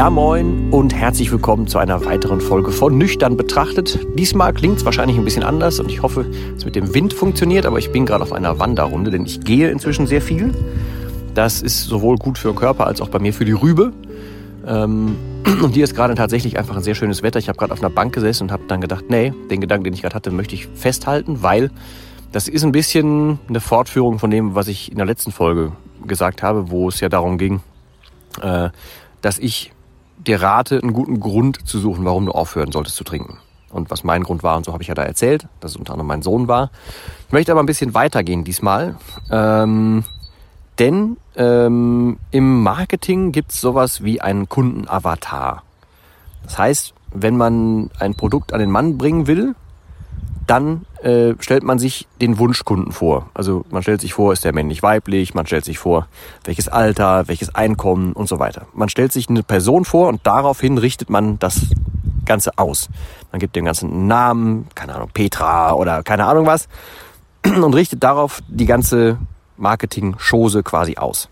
Ja moin und herzlich willkommen zu einer weiteren Folge von Nüchtern betrachtet. Diesmal klingt es wahrscheinlich ein bisschen anders und ich hoffe, es mit dem Wind funktioniert, aber ich bin gerade auf einer Wanderrunde, denn ich gehe inzwischen sehr viel. Das ist sowohl gut für den Körper als auch bei mir für die Rübe. Ähm, und hier ist gerade tatsächlich einfach ein sehr schönes Wetter. Ich habe gerade auf einer Bank gesessen und habe dann gedacht, nee, den Gedanken, den ich gerade hatte, möchte ich festhalten, weil das ist ein bisschen eine Fortführung von dem, was ich in der letzten Folge gesagt habe, wo es ja darum ging, äh, dass ich dir rate, einen guten Grund zu suchen, warum du aufhören solltest zu trinken. Und was mein Grund war, und so habe ich ja da erzählt, dass es unter anderem mein Sohn war. Ich möchte aber ein bisschen weitergehen diesmal. Ähm, denn ähm, im Marketing gibt es sowas wie einen Kundenavatar. Das heißt, wenn man ein Produkt an den Mann bringen will, dann äh, stellt man sich den Wunschkunden vor. Also man stellt sich vor, ist der männlich weiblich, man stellt sich vor, welches Alter, welches Einkommen und so weiter. Man stellt sich eine Person vor und daraufhin richtet man das Ganze aus. Man gibt dem Ganzen einen Namen, keine Ahnung, Petra oder keine Ahnung was, und richtet darauf die ganze Marketing-Chose quasi aus.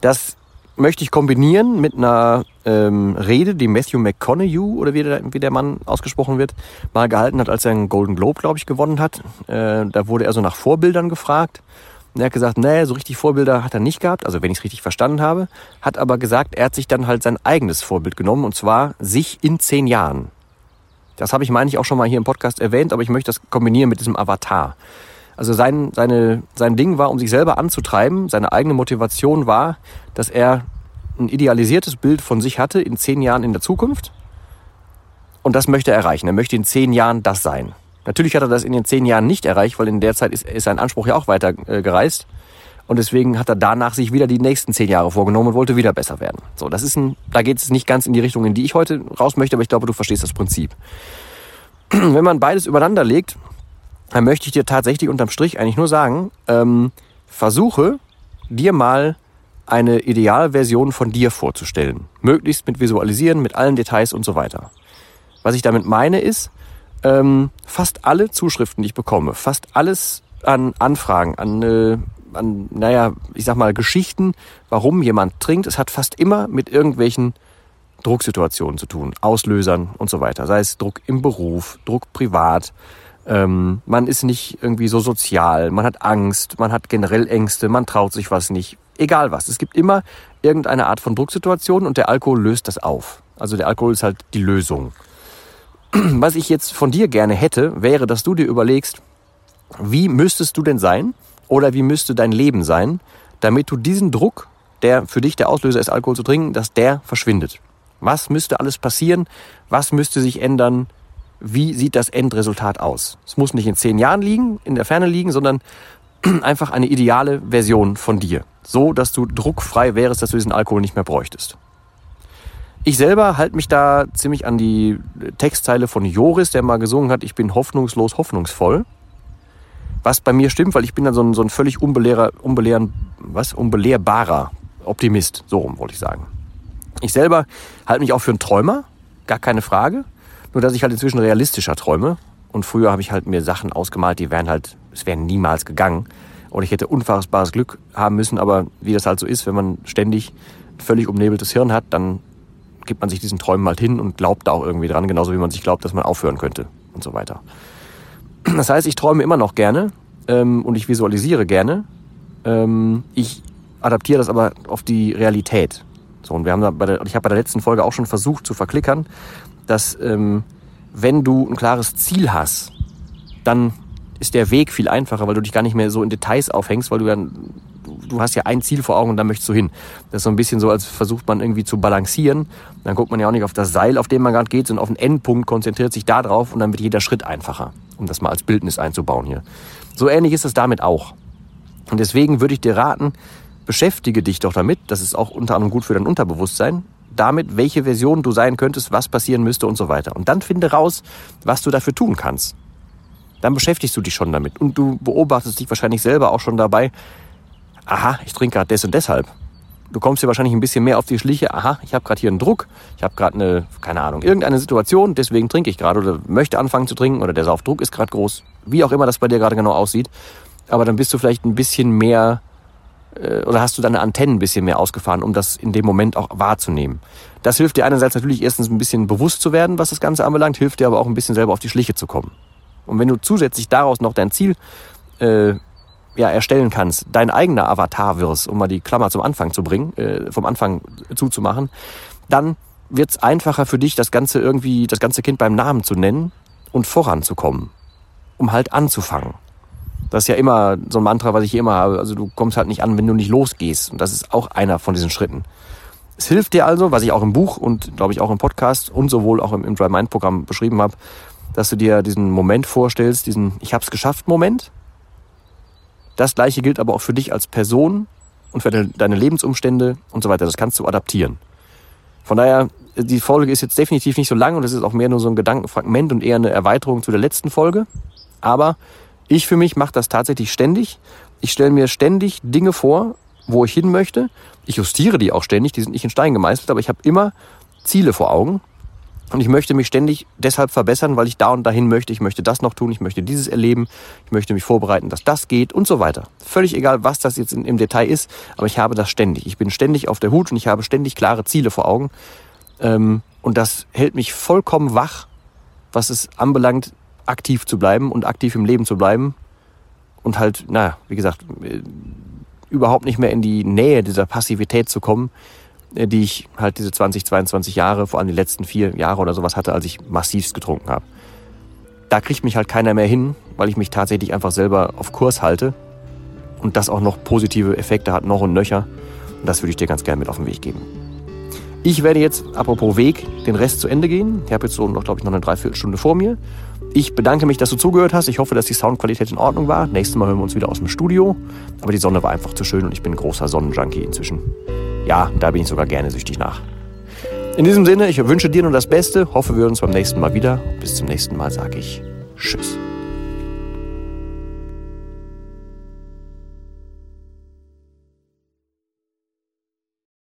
Das möchte ich kombinieren mit einer ähm, Rede, die Matthew McConaughey oder wie der, wie der Mann ausgesprochen wird, mal gehalten hat, als er einen Golden Globe, glaube ich, gewonnen hat. Äh, da wurde er so nach Vorbildern gefragt. Und er hat gesagt, nee, so richtig Vorbilder hat er nicht gehabt, also wenn ich es richtig verstanden habe, hat aber gesagt, er hat sich dann halt sein eigenes Vorbild genommen und zwar sich in zehn Jahren. Das habe ich, meine ich, auch schon mal hier im Podcast erwähnt, aber ich möchte das kombinieren mit diesem Avatar. Also sein, seine, sein Ding war, um sich selber anzutreiben, seine eigene Motivation war, dass er ein idealisiertes Bild von sich hatte in zehn Jahren in der Zukunft. Und das möchte er erreichen. Er möchte in zehn Jahren das sein. Natürlich hat er das in den zehn Jahren nicht erreicht, weil in der Zeit ist, ist sein Anspruch ja auch weiter äh, gereist. Und deswegen hat er danach sich wieder die nächsten zehn Jahre vorgenommen und wollte wieder besser werden. So, das ist ein, da geht es nicht ganz in die Richtung, in die ich heute raus möchte, aber ich glaube, du verstehst das Prinzip. Wenn man beides übereinander legt, dann möchte ich dir tatsächlich unterm Strich eigentlich nur sagen, ähm, versuche dir mal eine Idealversion von dir vorzustellen. Möglichst mit Visualisieren, mit allen Details und so weiter. Was ich damit meine ist, ähm, fast alle Zuschriften, die ich bekomme, fast alles an Anfragen, an, äh, an, naja, ich sag mal, Geschichten, warum jemand trinkt, es hat fast immer mit irgendwelchen Drucksituationen zu tun, Auslösern und so weiter. Sei es Druck im Beruf, Druck privat, ähm, man ist nicht irgendwie so sozial, man hat Angst, man hat generell Ängste, man traut sich was nicht. Egal was. Es gibt immer irgendeine Art von Drucksituation und der Alkohol löst das auf. Also der Alkohol ist halt die Lösung. Was ich jetzt von dir gerne hätte, wäre, dass du dir überlegst, wie müsstest du denn sein oder wie müsste dein Leben sein, damit du diesen Druck, der für dich der Auslöser ist, Alkohol zu trinken, dass der verschwindet. Was müsste alles passieren? Was müsste sich ändern? wie sieht das Endresultat aus. Es muss nicht in zehn Jahren liegen, in der Ferne liegen, sondern einfach eine ideale Version von dir. So, dass du druckfrei wärst, dass du diesen Alkohol nicht mehr bräuchtest. Ich selber halte mich da ziemlich an die Textzeile von Joris, der mal gesungen hat, ich bin hoffnungslos hoffnungsvoll. Was bei mir stimmt, weil ich bin dann so ein, so ein völlig unbelehrer, was? unbelehrbarer Optimist. So rum wollte ich sagen. Ich selber halte mich auch für einen Träumer, gar keine Frage. Nur dass ich halt inzwischen realistischer träume. Und früher habe ich halt mir Sachen ausgemalt, die wären halt, es wären niemals gegangen. Und ich hätte unfassbares Glück haben müssen, aber wie das halt so ist, wenn man ständig völlig umnebeltes Hirn hat, dann gibt man sich diesen Träumen halt hin und glaubt da auch irgendwie dran, genauso wie man sich glaubt, dass man aufhören könnte und so weiter. Das heißt, ich träume immer noch gerne ähm, und ich visualisiere gerne. Ähm, ich adaptiere das aber auf die Realität. So, und wir haben da bei der, ich habe bei der letzten Folge auch schon versucht zu verklickern, dass ähm, wenn du ein klares Ziel hast, dann ist der Weg viel einfacher, weil du dich gar nicht mehr so in Details aufhängst, weil du dann, du hast ja ein Ziel vor Augen und da möchtest du hin. Das ist so ein bisschen so, als versucht man irgendwie zu balancieren. Dann guckt man ja auch nicht auf das Seil, auf dem man gerade geht, sondern auf den Endpunkt, konzentriert sich da drauf und dann wird jeder Schritt einfacher, um das mal als Bildnis einzubauen hier. So ähnlich ist es damit auch. Und deswegen würde ich dir raten, beschäftige dich doch damit, das ist auch unter anderem gut für dein Unterbewusstsein, damit, welche Version du sein könntest, was passieren müsste und so weiter. Und dann finde raus, was du dafür tun kannst dann beschäftigst du dich schon damit. Und du beobachtest dich wahrscheinlich selber auch schon dabei, aha, ich trinke gerade des und deshalb. Du kommst dir wahrscheinlich ein bisschen mehr auf die Schliche, aha, ich habe gerade hier einen Druck, ich habe gerade eine, keine Ahnung, irgendeine Situation, deswegen trinke ich gerade oder möchte anfangen zu trinken oder der Saufdruck ist gerade groß, wie auch immer das bei dir gerade genau aussieht. Aber dann bist du vielleicht ein bisschen mehr äh, oder hast du deine Antennen ein bisschen mehr ausgefahren, um das in dem Moment auch wahrzunehmen. Das hilft dir einerseits natürlich erstens ein bisschen bewusst zu werden, was das Ganze anbelangt, hilft dir aber auch ein bisschen selber auf die Schliche zu kommen. Und wenn du zusätzlich daraus noch dein Ziel äh, ja, erstellen kannst, dein eigener Avatar wirst, um mal die Klammer zum Anfang zu bringen, äh, vom Anfang zuzumachen, dann wird es einfacher für dich, das Ganze irgendwie, das ganze Kind beim Namen zu nennen und voranzukommen, um halt anzufangen. Das ist ja immer so ein Mantra, was ich hier immer habe. Also du kommst halt nicht an, wenn du nicht losgehst. Und das ist auch einer von diesen Schritten. Es hilft dir also, was ich auch im Buch und glaube ich auch im Podcast und sowohl auch im, im Dry Mind Programm beschrieben habe, dass du dir diesen Moment vorstellst, diesen Ich hab's geschafft Moment. Das gleiche gilt aber auch für dich als Person und für deine Lebensumstände und so weiter. Das kannst du adaptieren. Von daher, die Folge ist jetzt definitiv nicht so lang und es ist auch mehr nur so ein Gedankenfragment und eher eine Erweiterung zu der letzten Folge. Aber ich für mich mache das tatsächlich ständig. Ich stelle mir ständig Dinge vor, wo ich hin möchte. Ich justiere die auch ständig, die sind nicht in Stein gemeißelt, aber ich habe immer Ziele vor Augen und ich möchte mich ständig deshalb verbessern, weil ich da und dahin möchte. Ich möchte das noch tun, ich möchte dieses erleben, ich möchte mich vorbereiten, dass das geht und so weiter. Völlig egal, was das jetzt im Detail ist, aber ich habe das ständig. Ich bin ständig auf der Hut und ich habe ständig klare Ziele vor Augen. Ähm, und das hält mich vollkommen wach, was es anbelangt, aktiv zu bleiben und aktiv im Leben zu bleiben. Und halt, naja, wie gesagt, äh, überhaupt nicht mehr in die Nähe dieser Passivität zu kommen, die ich halt diese 20, 22 Jahre, vor allem die letzten vier Jahre oder sowas hatte, als ich massivst getrunken habe. Da kriegt mich halt keiner mehr hin, weil ich mich tatsächlich einfach selber auf Kurs halte und das auch noch positive Effekte hat, noch und nöcher. Und das würde ich dir ganz gerne mit auf den Weg geben. Ich werde jetzt, apropos Weg, den Rest zu Ende gehen. Ich habe jetzt so noch, glaube ich, noch eine Dreiviertelstunde vor mir. Ich bedanke mich, dass du zugehört hast. Ich hoffe, dass die Soundqualität in Ordnung war. Nächstes Mal hören wir uns wieder aus dem Studio. Aber die Sonne war einfach zu schön und ich bin ein großer Sonnenjunkie inzwischen. Ja, da bin ich sogar gerne süchtig nach. In diesem Sinne, ich wünsche dir nur das Beste, hoffe, wir uns beim nächsten Mal wieder. Bis zum nächsten Mal sage ich Tschüss.